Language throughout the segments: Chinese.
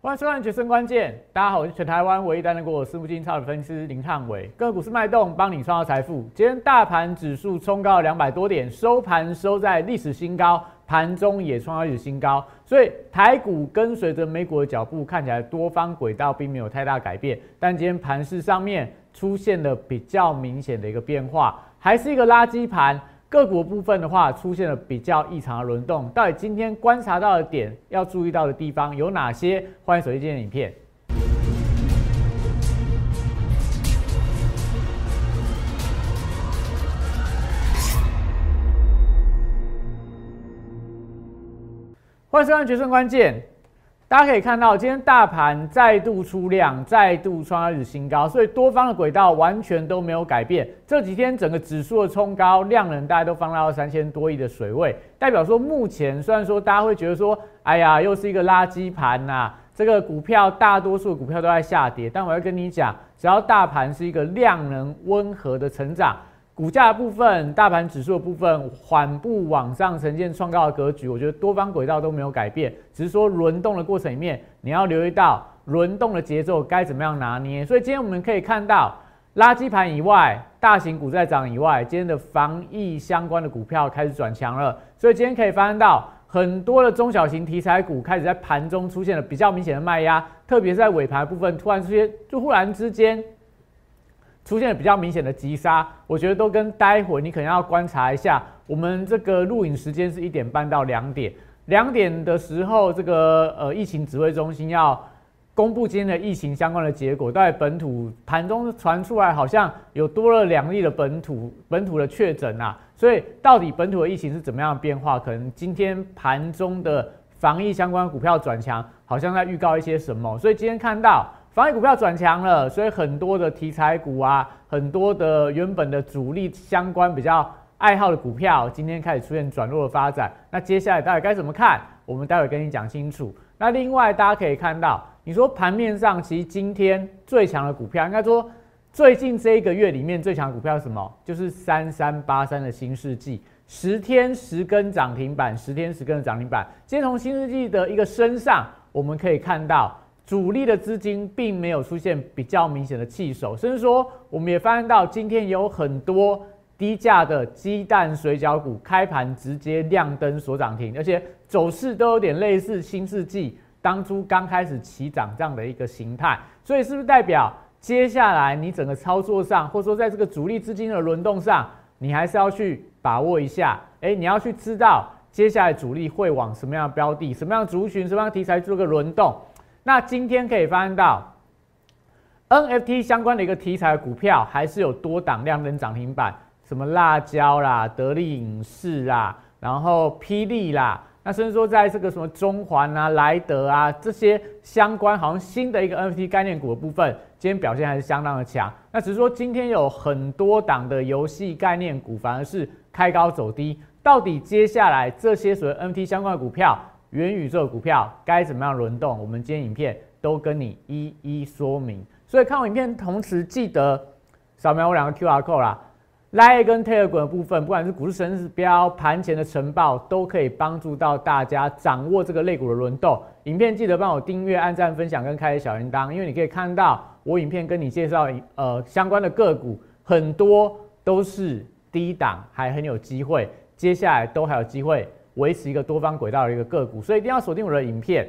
欢迎收看《决胜关键》，大家好，我是全台湾唯一担任过私募基金超的分析师林汉伟，个股市脉动，帮你创造财富。今天大盘指数冲高两百多点，收盘收在历史新高，盘中也创历史新高，所以台股跟随着美股的脚步，看起来多方轨道并没有太大改变。但今天盘市上面出现了比较明显的一个变化，还是一个垃圾盘。个股部分的话，出现了比较异常的轮动。到底今天观察到的点，要注意到的地方有哪些？欢迎收看今天的影片。欢迎收看《决胜关键》。大家可以看到，今天大盘再度出量，再度创历史新高，所以多方的轨道完全都没有改变。这几天整个指数的冲高，量能大家都放到三千多亿的水位，代表说目前虽然说大家会觉得说，哎呀，又是一个垃圾盘呐，这个股票大多数股票都在下跌，但我要跟你讲，只要大盘是一个量能温和的成长。股价部分，大盘指数的部分缓步往上呈现创高的格局，我觉得多方轨道都没有改变，只是说轮动的过程里面，你要留意到轮动的节奏该怎么样拿捏。所以今天我们可以看到，垃圾盘以外，大型股在涨以外，今天的防疫相关的股票开始转强了。所以今天可以发现到很多的中小型题材股开始在盘中出现了比较明显的卖压，特别是在尾盘部分突然出现，就忽然之间。出现了比较明显的急杀，我觉得都跟待会你可能要观察一下。我们这个录影时间是一点半到两点，两点的时候，这个呃疫情指挥中心要公布今天的疫情相关的结果。在本土盘中传出来，好像有多了两例的本土本土的确诊啊，所以到底本土的疫情是怎么样的变化？可能今天盘中的防疫相关股票转强，好像在预告一些什么。所以今天看到。防疫股票转强了，所以很多的题材股啊，很多的原本的主力相关比较爱好的股票，今天开始出现转弱的发展。那接下来到底该怎么看？我们待会跟你讲清楚。那另外大家可以看到，你说盘面上其实今天最强的股票，应该说最近这一个月里面最强的股票是什么？就是三三八三的新世纪，十天十根涨停板，十天十根的涨停板。今天从新世纪的一个身上，我们可以看到。主力的资金并没有出现比较明显的弃守，甚至说我们也发现到今天有很多低价的鸡蛋水饺股开盘直接亮灯所涨停，而且走势都有点类似新世纪当初刚开始起涨这样的一个形态，所以是不是代表接下来你整个操作上，或者说在这个主力资金的轮动上，你还是要去把握一下？哎，你要去知道接下来主力会往什么样的标的、什么样的族群、什么样的题材做个轮动。那今天可以发现到，NFT 相关的一个题材股票还是有多档量能涨停板，什么辣椒啦、得力影视啦，然后霹雳啦，那甚至说在这个什么中环啊、莱德啊这些相关好像新的一个 NFT 概念股的部分，今天表现还是相当的强。那只是说今天有很多档的游戏概念股反而是开高走低，到底接下来这些所谓 NFT 相关的股票？元宇宙股票该怎么样轮动？我们今天影片都跟你一一说明。所以看完影片同时记得扫描我两个 Q R code 啦。Line 跟 Telegram 的部分，不管是股市神指标、盘前的晨报，都可以帮助到大家掌握这个类股的轮动。影片记得帮我订阅、按赞、分享跟开小铃铛，因为你可以看到我影片跟你介绍呃相关的个股，很多都是低档，还很有机会，接下来都还有机会。维持一个多方轨道的一个个股，所以一定要锁定我的影片。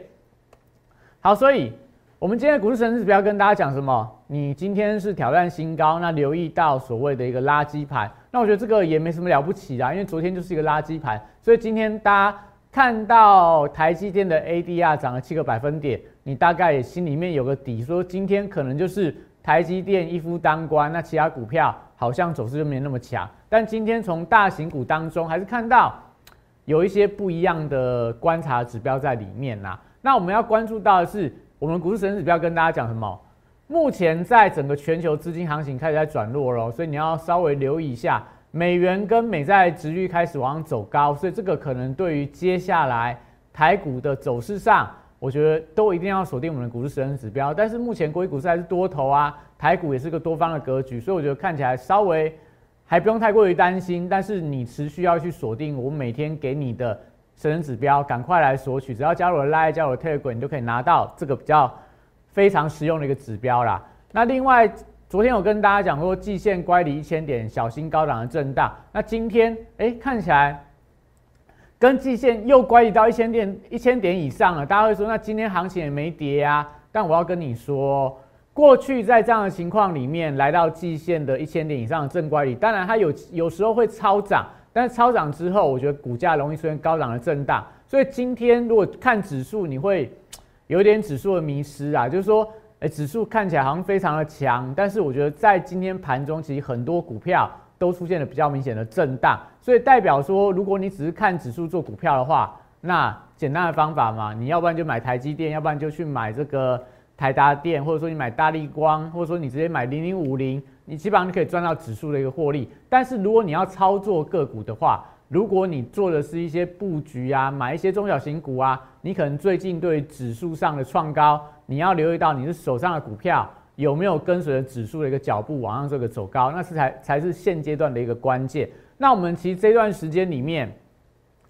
好，所以我们今天的股市神指标跟大家讲什么？你今天是挑战新高，那留意到所谓的一个垃圾盘。那我觉得这个也没什么了不起的，因为昨天就是一个垃圾盘，所以今天大家看到台积电的 ADR 涨了七个百分点，你大概心里面有个底，说今天可能就是台积电一夫当关，那其他股票好像走势就没那么强。但今天从大型股当中还是看到。有一些不一样的观察指标在里面呐。那我们要关注到的是，我们股市神指标跟大家讲什么？目前在整个全球资金行情开始在转弱了，所以你要稍微留意一下，美元跟美债值率开始往上走高，所以这个可能对于接下来台股的走势上，我觉得都一定要锁定我们的股市神指标。但是目前国际股市还是多头啊，台股也是个多方的格局，所以我觉得看起来稍微。还不用太过于担心，但是你持续要去锁定我每天给你的神人指标，赶快来索取，只要加入了 Line，加入了 Telegram，你就可以拿到这个比较非常实用的一个指标啦。那另外，昨天我跟大家讲过，季线乖离一千点，小心高档的震荡。那今天，哎，看起来跟季线又乖离到一千点一千点以上了。大家会说，那今天行情也没跌啊？但我要跟你说，过去在这样的情况里面，来到季线的一千点以上的正乖离，当然它有有时候会超涨。但是超涨之后，我觉得股价容易出现高档的震荡，所以今天如果看指数，你会有点指数的迷失啊，就是说，哎，指数看起来好像非常的强，但是我觉得在今天盘中，其实很多股票都出现了比较明显的震荡，所以代表说，如果你只是看指数做股票的话，那简单的方法嘛，你要不然就买台积电，要不然就去买这个台达电，或者说你买大力光，或者说你直接买零零五零。你基本上可以赚到指数的一个获利，但是如果你要操作个股的话，如果你做的是一些布局啊，买一些中小型股啊，你可能最近对指数上的创高，你要留意到你是手上的股票有没有跟随着指数的一个脚步往上这个走高，那是才才是现阶段的一个关键。那我们其实这段时间里面，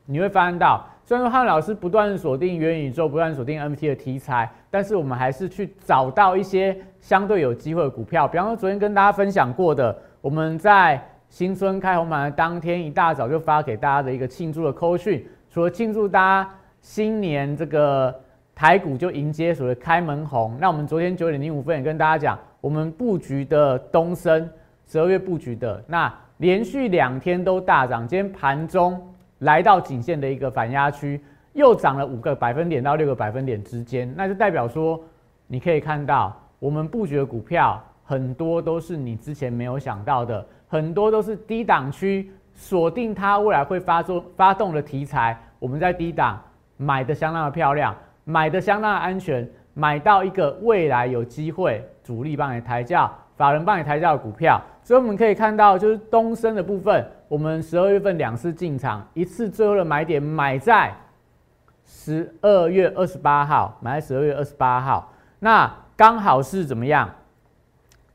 你会发现到。虽然说汉老师不断锁定元宇宙，不断锁定 MT 的题材，但是我们还是去找到一些相对有机会的股票。比方说，昨天跟大家分享过的，我们在新春开红盘的当天一大早就发给大家的一个庆祝的扣讯，除了庆祝大家新年这个台股就迎接所谓开门红，那我们昨天九点零五分也跟大家讲，我们布局的东升十二月布局的，那连续两天都大涨，今天盘中。来到颈线的一个反压区，又涨了五个百分点到六个百分点之间，那就代表说，你可以看到我们布局的股票很多都是你之前没有想到的，很多都是低档区锁定它未来会发作发动的题材，我们在低档买的相当的漂亮，买的相当的安全，买到一个未来有机会主力帮你抬轿，法人帮你抬轿的股票，所以我们可以看到就是东升的部分。我们十二月份两次进场，一次最后的买点买在十二月二十八号，买在十二月二十八号，那刚好是怎么样？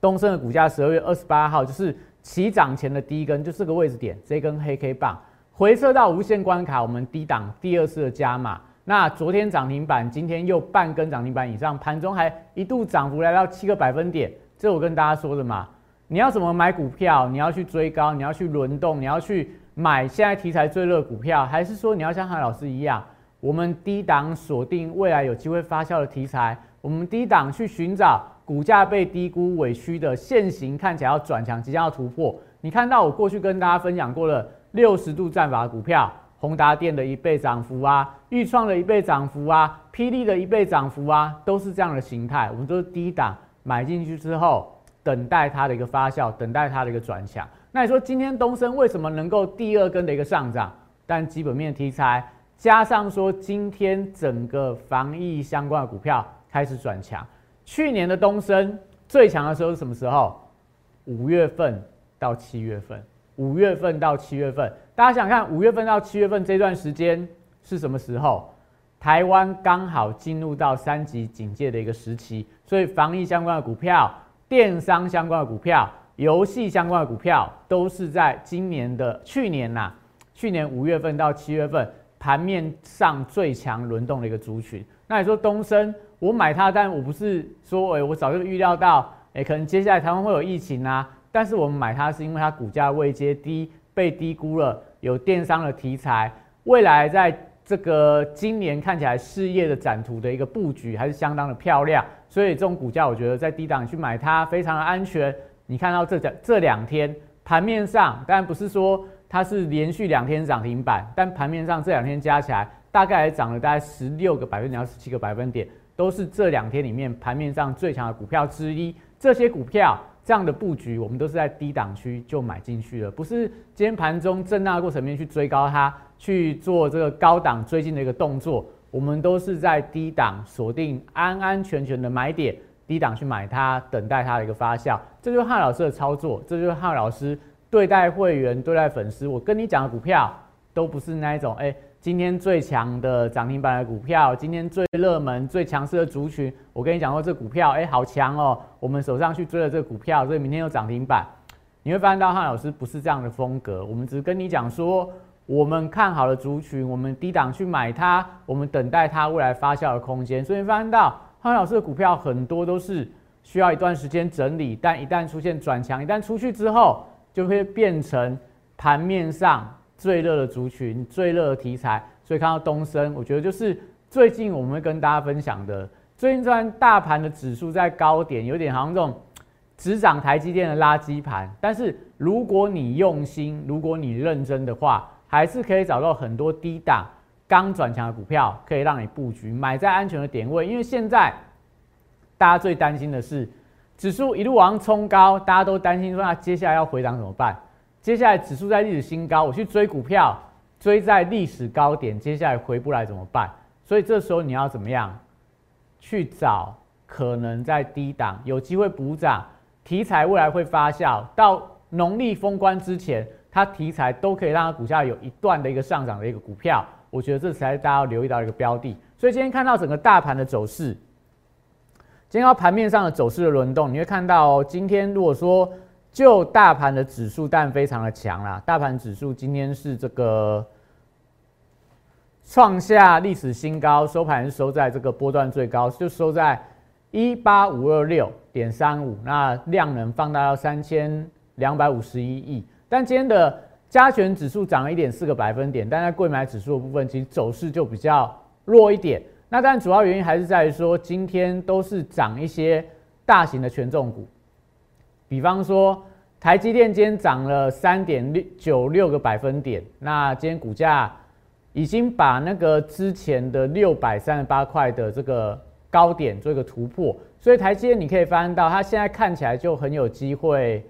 东升的股价十二月二十八号就是起涨前的第一根，就这个位置点，这根黑 K 棒回撤到无限关卡，我们低档第二次的加码。那昨天涨停板，今天又半根涨停板以上，盘中还一度涨幅来到七个百分点，这我跟大家说的嘛。你要怎么买股票？你要去追高，你要去轮动，你要去买现在题材最热股票，还是说你要像韩老师一样，我们低档锁定未来有机会发酵的题材，我们低档去寻找股价被低估委屈的现行看起来要转强，即将要突破。你看到我过去跟大家分享过的六十度战法股票，宏达电的一倍涨幅啊，预创的一倍涨幅啊，霹雳的一倍涨幅啊，都是这样的形态。我们都是低档买进去之后。等待它的一个发酵，等待它的一个转强。那你说今天东升为什么能够第二根的一个上涨？但基本面题材加上说今天整个防疫相关的股票开始转强。去年的东升最强的时候是什么时候？五月份到七月份。五月份到七月份，大家想看五月份到七月份这段时间是什么时候？台湾刚好进入到三级警戒的一个时期，所以防疫相关的股票。电商相关的股票、游戏相关的股票，都是在今年的去年呐，去年五月份到七月份盘面上最强轮动的一个族群。那你说东升，我买它，但我不是说，哎，我早就预料到，哎，可能接下来台湾会有疫情啊。但是我们买它是因为它股价位阶低，被低估了，有电商的题材，未来在。这个今年看起来事业的展图的一个布局还是相当的漂亮，所以这种股价我觉得在低档去买它非常的安全。你看到这这这两天盘面上，当然不是说它是连续两天涨停板，但盘面上这两天加起来大概涨了大概十六个百分点到十七个百分点，都是这两天里面盘面上最强的股票之一。这些股票这样的布局，我们都是在低档区就买进去了，不是今天盘中震荡过程面去追高它。去做这个高档追进的一个动作，我们都是在低档锁定安安全全的买点，低档去买它，等待它的一个发酵。这就是汉老师的操作，这就是汉老师对待会员、对待粉丝。我跟你讲的股票都不是那一种，哎，今天最强的涨停板的股票，今天最热门、最强势的族群，我跟你讲过这股票，哎，好强哦，我们手上去追了这股票，所以明天有涨停板。你会发现到汉老师不是这样的风格，我们只是跟你讲说。我们看好的族群，我们低档去买它，我们等待它未来发酵的空间。所以你发现到浩老师的股票很多都是需要一段时间整理，但一旦出现转强，一旦出去之后，就会变成盘面上最热的族群、最热的题材。所以看到东升，我觉得就是最近我们会跟大家分享的。最近虽然大盘的指数在高点，有点好像这种只涨台积电的垃圾盘，但是如果你用心，如果你认真的话，还是可以找到很多低档刚转强的股票，可以让你布局，买在安全的点位。因为现在大家最担心的是指数一路往上冲高，大家都担心说那接下来要回档怎么办？接下来指数在历史新高，我去追股票，追在历史高点，接下来回不来怎么办？所以这时候你要怎么样去找可能在低档有机会补涨题材，未来会发酵到农历封关之前。它题材都可以让它股价有一段的一个上涨的一个股票，我觉得这才是大家要留意到一个标的。所以今天看到整个大盘的走势，今天盘面上的走势的轮动，你会看到今天如果说就大盘的指数，但非常的强啦。大盘指数今天是这个创下历史新高，收盘收在这个波段最高，就收在一八五二六点三五，那量能放大到三千两百五十一亿。但今天的加权指数涨了一点四个百分点，但在贵买指数的部分，其实走势就比较弱一点。那但主要原因还是在于说，今天都是涨一些大型的权重股，比方说台积电今天涨了三点六九六个百分点，那今天股价已经把那个之前的六百三十八块的这个高点做一个突破，所以台积电你可以发现到，它现在看起来就很有机会。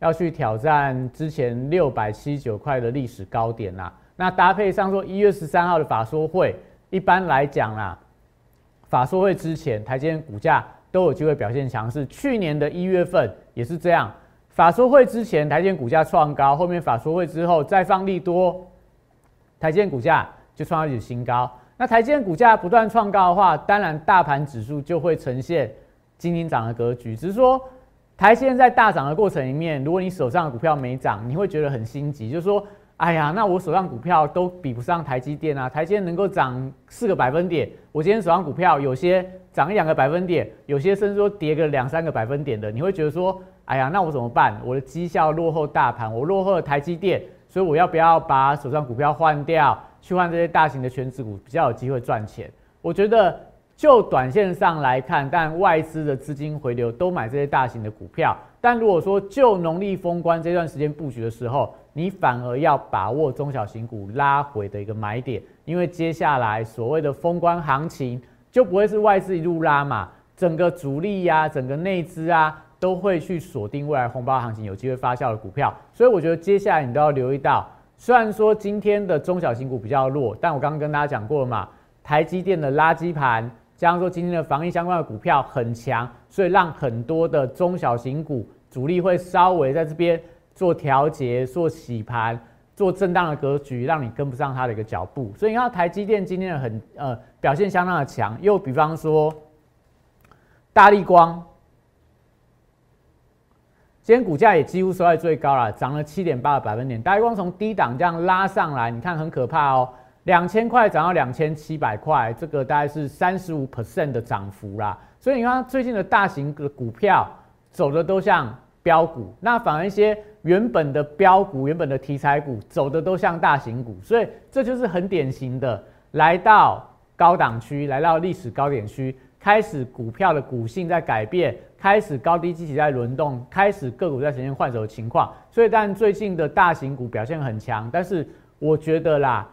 要去挑战之前六百七十九块的历史高点啦。那搭配上说一月十三号的法说会，一般来讲啦，法说会之前台积电股价都有机会表现强势。去年的一月份也是这样，法说会之前台积电股价创高，后面法说会之后再放利多，台积电股价就创历史新高。那台积电股价不断创高的话，当然大盘指数就会呈现今天涨的格局，只是说。台积电在大涨的过程里面，如果你手上的股票没涨，你会觉得很心急，就是说，哎呀，那我手上股票都比不上台积电啊！台积电能够涨四个百分点，我今天手上股票有些涨一两个百分点，有些甚至说跌个两三个百分点的，你会觉得说，哎呀，那我怎么办？我的绩效落后大盘，我落后了台积电，所以我要不要把手上股票换掉，去换这些大型的全值股，比较有机会赚钱？我觉得。就短线上来看，但外资的资金回流都买这些大型的股票。但如果说就农历封关这段时间布局的时候，你反而要把握中小型股拉回的一个买点，因为接下来所谓的封关行情就不会是外资一路拉嘛，整个主力呀、整个内资啊都会去锁定未来红包行情有机会发酵的股票。所以我觉得接下来你都要留意到，虽然说今天的中小型股比较弱，但我刚刚跟大家讲过了嘛，台积电的垃圾盘。加上说今天的防疫相关的股票很强，所以让很多的中小型股主力会稍微在这边做调节、做洗盘、做震荡的格局，让你跟不上它的一个脚步。所以你看台积电今天的很呃表现相当的强，又比方说大力光，今天股价也几乎收在最高了，涨了七点八个百分点。大力光从低档这样拉上来，你看很可怕哦。两千块涨到两千七百块，这个大概是三十五 percent 的涨幅啦。所以你看最近的大型的股票走的都像标股，那反而一些原本的标股、原本的题材股走的都像大型股。所以这就是很典型的，来到高档区，来到历史高点区，开始股票的股性在改变，开始高低机器在轮动，开始个股在呈现换手的情况。所以但最近的大型股表现很强，但是我觉得啦。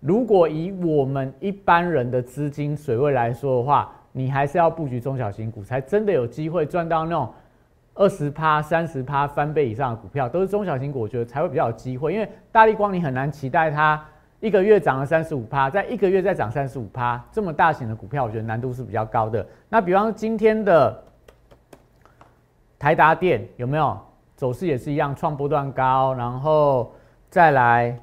如果以我们一般人的资金水位来说的话，你还是要布局中小型股，才真的有机会赚到那种二十趴、三十趴翻倍以上的股票，都是中小型股，我觉得才会比较有机会。因为大力光你很难期待它一个月涨了三十五趴，在一个月再涨三十五趴，这么大型的股票，我觉得难度是比较高的。那比方今天的台达电有没有走势也是一样，创波段高，然后再来。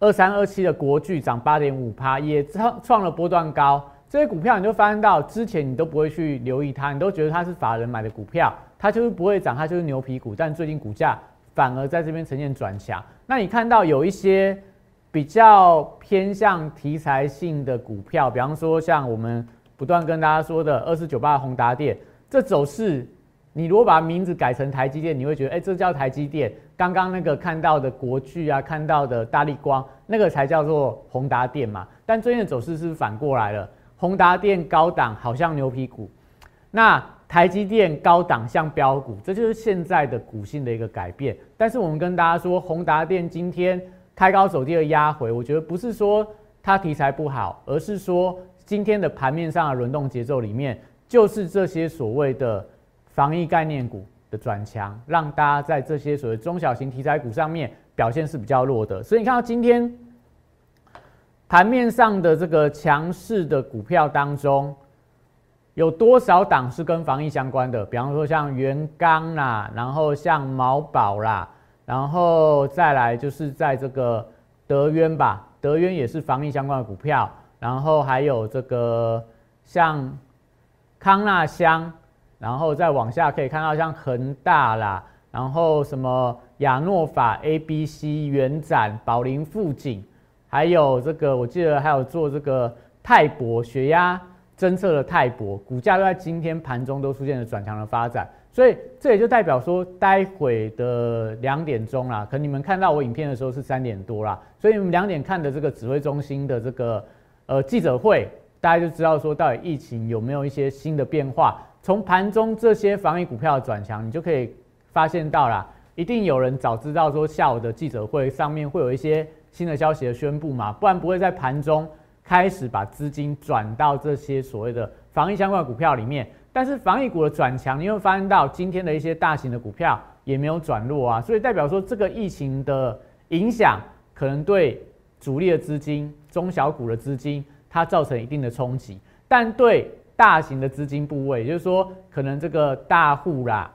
二三二七的国巨涨八点五趴，也创创了波段高。这些股票你就发现到，之前你都不会去留意它，你都觉得它是法人买的股票，它就是不会涨，它就是牛皮股。但最近股价反而在这边呈现转强。那你看到有一些比较偏向题材性的股票，比方说像我们不断跟大家说的二四九八的宏达电，这走势，你如果把名字改成台积电，你会觉得，哎，这叫台积电。刚刚那个看到的国巨啊，看到的大力光，那个才叫做宏达电嘛。但最近的走势是反过来了，宏达电高档好像牛皮股，那台积电高档像标股，这就是现在的股性的一个改变。但是我们跟大家说，宏达电今天。开高走低的压回，我觉得不是说它题材不好，而是说今天的盘面上的轮动节奏里面，就是这些所谓的防疫概念股的转强，让大家在这些所谓中小型题材股上面表现是比较弱的。所以你看到今天盘面上的这个强势的股票当中，有多少档是跟防疫相关的？比方说像元刚啦，然后像毛宝啦。然后再来就是在这个德渊吧，德渊也是防疫相关的股票，然后还有这个像康纳香，然后再往下可以看到像恒大啦，然后什么亚诺法、A、B、C、元展、宝林富锦，还有这个我记得还有做这个泰博血压侦测的泰博，股价都在今天盘中都出现了转强的发展。所以这也就代表说，待会的两点钟啦，可能你们看到我影片的时候是三点多啦，所以你们两点看的这个指挥中心的这个呃记者会，大家就知道说到底疫情有没有一些新的变化。从盘中这些防疫股票的转强，你就可以发现到啦，一定有人早知道说下午的记者会上面会有一些新的消息的宣布嘛，不然不会在盘中开始把资金转到这些所谓的防疫相关的股票里面。但是防疫股的转强，你会发现到今天的一些大型的股票也没有转弱啊，所以代表说这个疫情的影响可能对主力的资金、中小股的资金它造成一定的冲击，但对大型的资金部位，也就是说可能这个大户啦，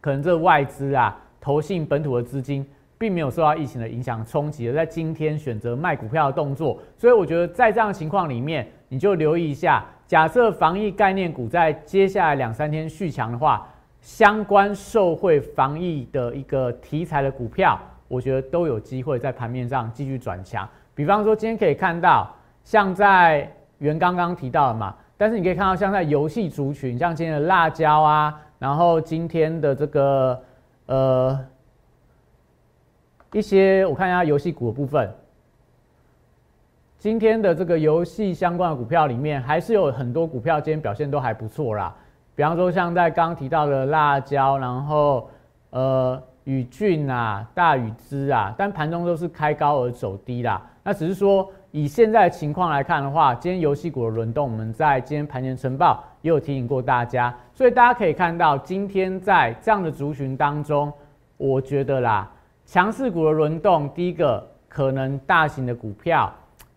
可能这外资啊、投信本土的资金并没有受到疫情的影响冲击，而在今天选择卖股票的动作，所以我觉得在这样的情况里面，你就留意一下。假设防疫概念股在接下来两三天续强的话，相关受惠防疫的一个题材的股票，我觉得都有机会在盘面上继续转强。比方说，今天可以看到，像在原刚刚提到的嘛，但是你可以看到，像在游戏族群，像今天的辣椒啊，然后今天的这个呃一些，我看一下游戏股的部分。今天的这个游戏相关的股票里面，还是有很多股票今天表现都还不错啦。比方说，像在刚刚提到的辣椒，然后呃宇俊啊、大宇资啊，但盘中都是开高而走低啦。那只是说以现在情况来看的话，今天游戏股的轮动，我们在今天盘前晨报也有提醒过大家，所以大家可以看到，今天在这样的族群当中，我觉得啦，强势股的轮动，第一个可能大型的股票。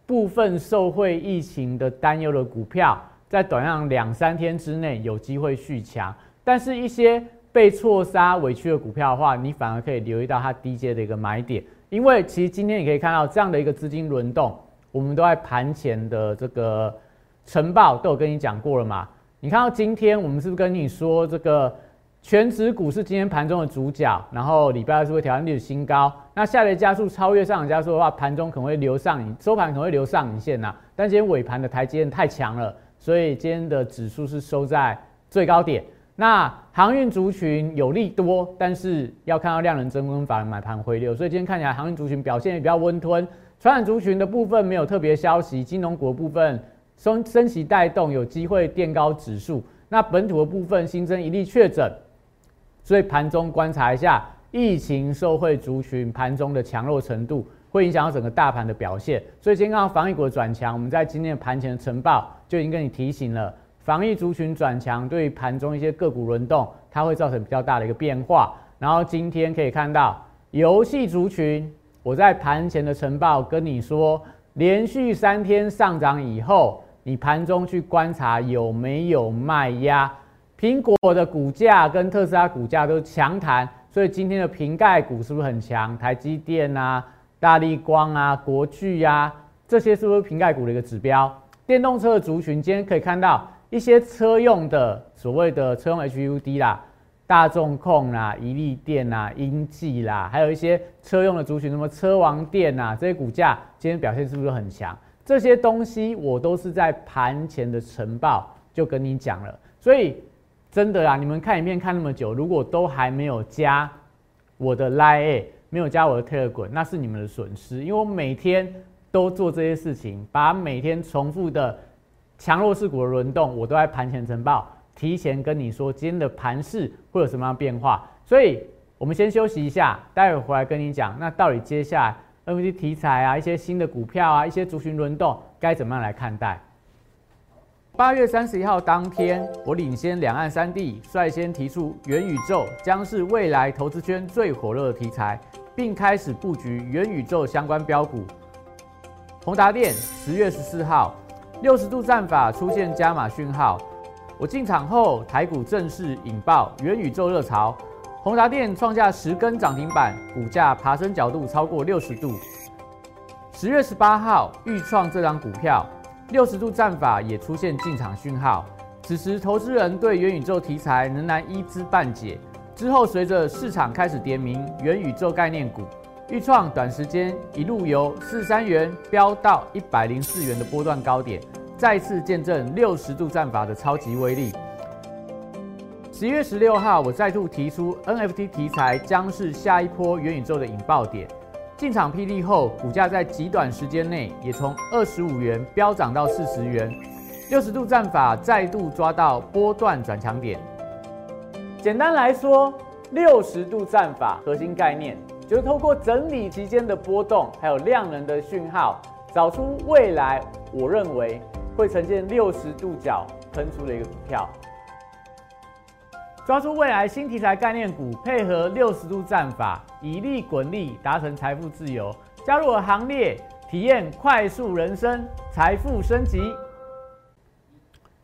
部分受惠疫情的担忧的股票，在短量两三天之内有机会续强，但是一些被错杀委屈的股票的话，你反而可以留意到它低阶的一个买点，因为其实今天你可以看到这样的一个资金轮动，我们都在盘前的这个晨报都有跟你讲过了嘛，你看到今天我们是不是跟你说这个？全指股是今天盘中的主角，然后礼拜二是会挑战历史新高。那下跌加速超越上涨加速的话，盘中可能会留上影，收盘可能会留上影线呐。但今天尾盘的台阶太强了，所以今天的指数是收在最高点。那航运族群有利多，但是要看到量能增温反而买盘回流，所以今天看起来航运族群表现也比较温吞。传染族群的部分没有特别消息，金融股的部分升升息带动有机会垫高指数。那本土的部分新增一例确诊。所以盘中观察一下疫情受惠族群盘中的强弱程度，会影响到整个大盘的表现。所以今天看到防疫股的转强，我们在今天的盘前的晨报就已经跟你提醒了，防疫族群转强对盘中一些个股轮动，它会造成比较大的一个变化。然后今天可以看到游戏族群，我在盘前的晨报跟你说，连续三天上涨以后，你盘中去观察有没有卖压。苹果的股价跟特斯拉股价都强弹，所以今天的瓶盖股是不是很强？台积电啊、大力光啊、国巨啊，这些是不是瓶盖股的一个指标？电动车的族群今天可以看到一些车用的所谓的车用 HUD 啦，大众控啦、宜利电啦、英记啦，还有一些车用的族群，什么车王电啊，这些股价今天表现是不是很强？这些东西我都是在盘前的晨报就跟你讲了，所以真的啦，你们看影片看那么久，如果都还没有加我的 Line，没有加我的 Telegram，那是你们的损失，因为我每天都做这些事情，把每天重复的强弱势股的轮动，我都在盘前晨报。提前跟你说今天的盘势会有什么样变化，所以我们先休息一下，待会回来跟你讲，那到底接下来 N V T 题材啊，一些新的股票啊，一些族群轮动该怎么样来看待？八月三十一号当天，我领先两岸三地，率先提出元宇宙将是未来投资圈最火热的题材，并开始布局元宇宙相关标股。宏达电十月十四号，六十度战法出现加码讯号。我进场后，台股正式引爆元宇宙热潮，宏达电创下十根涨停板，股价爬升角度超过六十度。十月十八号，预创这张股票六十度战法也出现进场讯号，此时投资人对元宇宙题材仍然一知半解。之后随着市场开始点名元宇宙概念股，预创短时间一路由四三元飙到一百零四元的波段高点。再次见证六十度战法的超级威力。十一月十六号，我再度提出 NFT 题材将是下一波元宇宙的引爆点。进场霹雳后，股价在极短时间内也从二十五元飙涨到四十元。六十度战法再度抓到波段转强点。简单来说，六十度战法核心概念就是透过整理期间的波动，还有量能的讯号，找出未来我认为。会呈现六十度角喷出的一个股票，抓住未来新题材概念股，配合六十度战法，以利滚利，达成财富自由。加入我行列，体验快速人生，财富升级。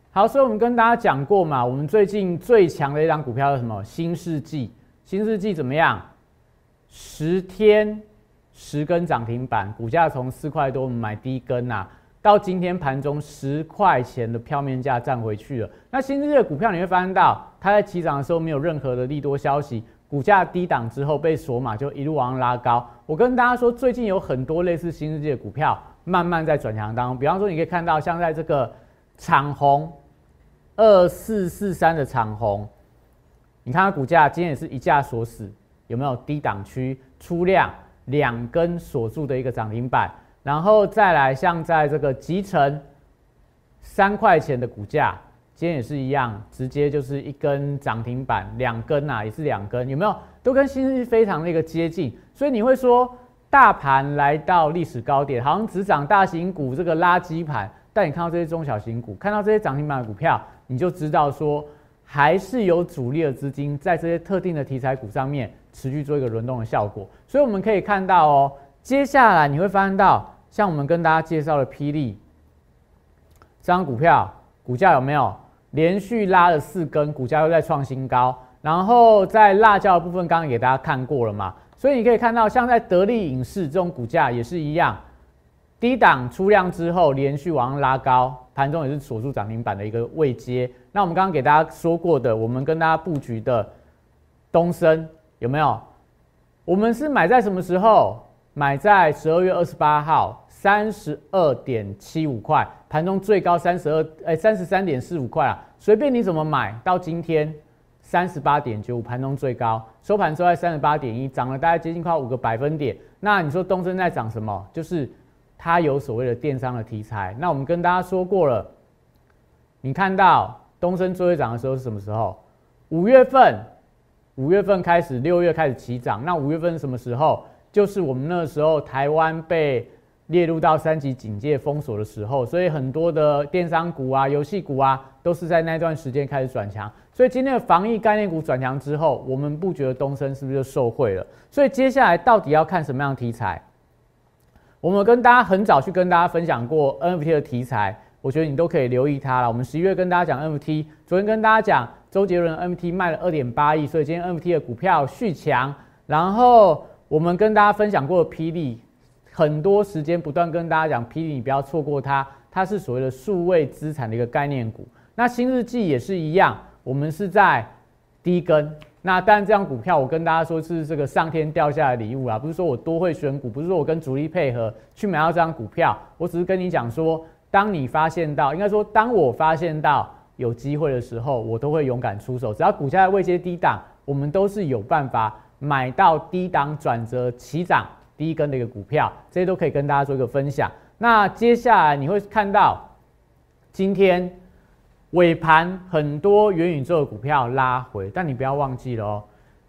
好，所以我们跟大家讲过嘛，我们最近最强的一张股票是什么？新世纪。新世纪怎么样？十天十根涨停板，股价从四块多买第一根呐。到今天盘中十块钱的票面价站回去了。那新日的股票你会发现到，它在起涨的时候没有任何的利多消息，股价低档之后被锁码，就一路往上拉高。我跟大家说，最近有很多类似新日的股票慢慢在转强当中。比方说，你可以看到像在这个长虹二四四三的长虹，你看它股价今天也是一价锁死，有没有低档区出量两根锁住的一个涨停板？然后再来，像在这个集成三块钱的股价，今天也是一样，直接就是一根涨停板，两根呐，也是两根，有没有？都跟新日非常的一个接近，所以你会说，大盘来到历史高点，好像只涨大型股这个垃圾盘，但你看到这些中小型股，看到这些涨停板的股票，你就知道说，还是有主力的资金在这些特定的题材股上面持续做一个轮动的效果，所以我们可以看到哦，接下来你会发现到。像我们跟大家介绍的霹雳这张股票，股价有没有连续拉了四根，股价又在创新高。然后在辣椒的部分，刚刚给大家看过了嘛，所以你可以看到，像在得力影视这种股价也是一样，低档出量之后连续往上拉高，盘中也是锁住涨停板的一个位阶。那我们刚刚给大家说过的，我们跟大家布局的东升有没有？我们是买在什么时候？买在十二月二十八号。三十二点七五块，盘中最高三十二，哎，三十三点四五块啊，随便你怎么买，到今天三十八点九五，盘中最高，收盘收在三十八点一，涨了大概接近快五个百分点。那你说东升在涨什么？就是它有所谓的电商的题材。那我们跟大家说过了，你看到东升最会涨的时候是什么时候？五月份，五月份开始，六月开始起涨。那五月份是什么时候？就是我们那时候台湾被。列入到三级警戒封锁的时候，所以很多的电商股啊、游戏股啊，都是在那段时间开始转强。所以今天的防疫概念股转强之后，我们不觉得东升是不是就受惠了？所以接下来到底要看什么样的题材？我们跟大家很早去跟大家分享过 NFT 的题材，我觉得你都可以留意它了。我们十一月跟大家讲 NFT，昨天跟大家讲周杰伦 NFT 卖了二点八亿，所以今天 NFT 的股票续强。然后我们跟大家分享过的霹雳。很多时间不断跟大家讲，霹雳你不要错过它，它是所谓的数位资产的一个概念股。那新日记也是一样，我们是在低根那当然，这张股票我跟大家说是这个上天掉下来的礼物啊，不是说我多会选股，不是说我跟主力配合去买到这张股票，我只是跟你讲说，当你发现到，应该说当我发现到有机会的时候，我都会勇敢出手。只要股价在位阶低档，我们都是有办法买到低档转折起涨第一根的一个股票，这些都可以跟大家做一个分享。那接下来你会看到今天。尾盘很多元宇宙的股票拉回，但你不要忘记了哦，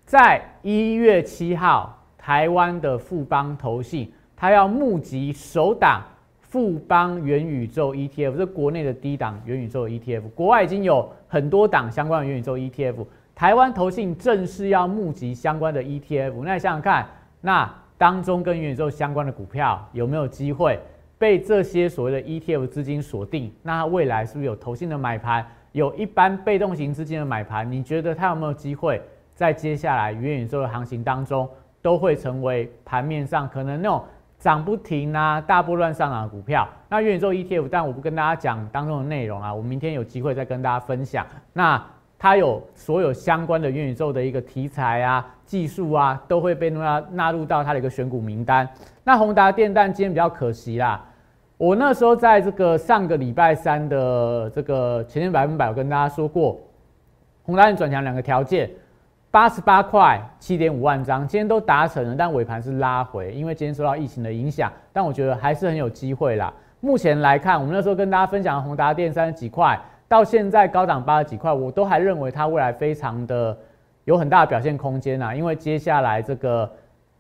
在一月七号，台湾的富邦投信，它要募集首档富邦元宇宙 ETF，是国内的低档元宇宙 ETF，国外已经有很多档相关的元宇宙 ETF，台湾投信正式要募集相关的 ETF，那你想想看，那当中跟元宇宙相关的股票有没有机会？被这些所谓的 ETF 资金锁定，那它未来是不是有投信的买盘，有一般被动型资金的买盘？你觉得它有没有机会在接下来元宇宙的行情当中，都会成为盘面上可能那种涨不停啊、大波乱上涨的股票？那元宇宙 ETF，但我不跟大家讲当中的内容啊，我明天有机会再跟大家分享。那它有所有相关的元宇宙的一个题材啊、技术啊，都会被纳纳入到它的一个选股名单。那宏达电但今天比较可惜啦，我那时候在这个上个礼拜三的这个前天百分百，我跟大家说过，宏达电转强两个条件，八十八块七点五万张，今天都达成了，但尾盘是拉回，因为今天受到疫情的影响，但我觉得还是很有机会啦。目前来看，我们那时候跟大家分享宏达电三十几块，到现在高档八十几块，我都还认为它未来非常的有很大的表现空间啊，因为接下来这个。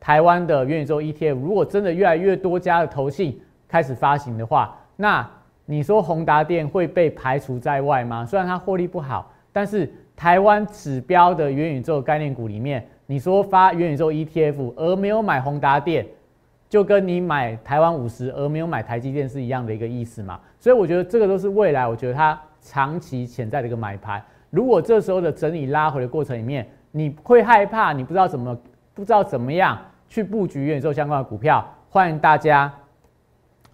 台湾的元宇宙 ETF 如果真的越来越多家的投信开始发行的话，那你说宏达电会被排除在外吗？虽然它获利不好，但是台湾指标的元宇宙概念股里面，你说发元宇宙 ETF 而没有买宏达电，就跟你买台湾五十而没有买台积电是一样的一个意思嘛？所以我觉得这个都是未来，我觉得它长期潜在的一个买盘。如果这时候的整理拉回的过程里面，你会害怕，你不知道怎么不知道怎么样。去布局元宇宙相关的股票，欢迎大家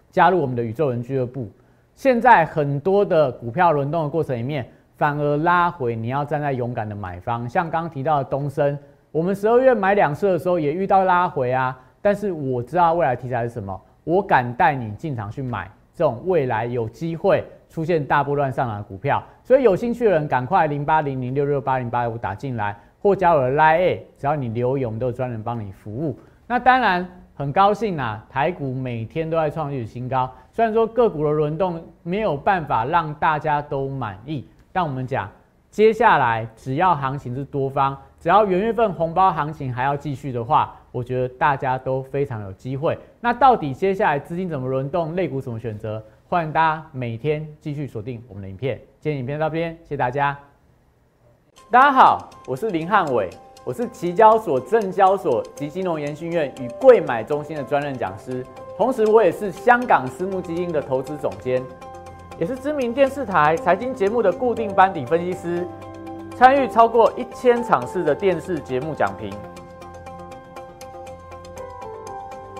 加入我们的宇宙人俱乐部。现在很多的股票轮动的过程里面，反而拉回，你要站在勇敢的买方。像刚刚提到的东升，我们十二月买两次的时候也遇到拉回啊，但是我知道未来题材是什么，我敢带你进场去买这种未来有机会出现大波段上涨的股票。所以有兴趣的人，赶快零八零零六六八零八五打进来，或加入 Line，只要你留言，我们都有专人帮你服务。那当然很高兴啊，台股每天都在创历史新高。虽然说个股的轮动没有办法让大家都满意，但我们讲，接下来只要行情是多方，只要元月份红包行情还要继续的话，我觉得大家都非常有机会。那到底接下来资金怎么轮动，类股怎么选择？欢迎大家每天继续锁定我们的影片。今天影片到这边，谢谢大家。大家好，我是林汉伟。我是期交所、证交所及金融研训院与贵买中心的专任讲师，同时我也是香港私募基金的投资总监，也是知名电视台财经节目的固定班底分析师，参与超过一千场次的电视节目讲评。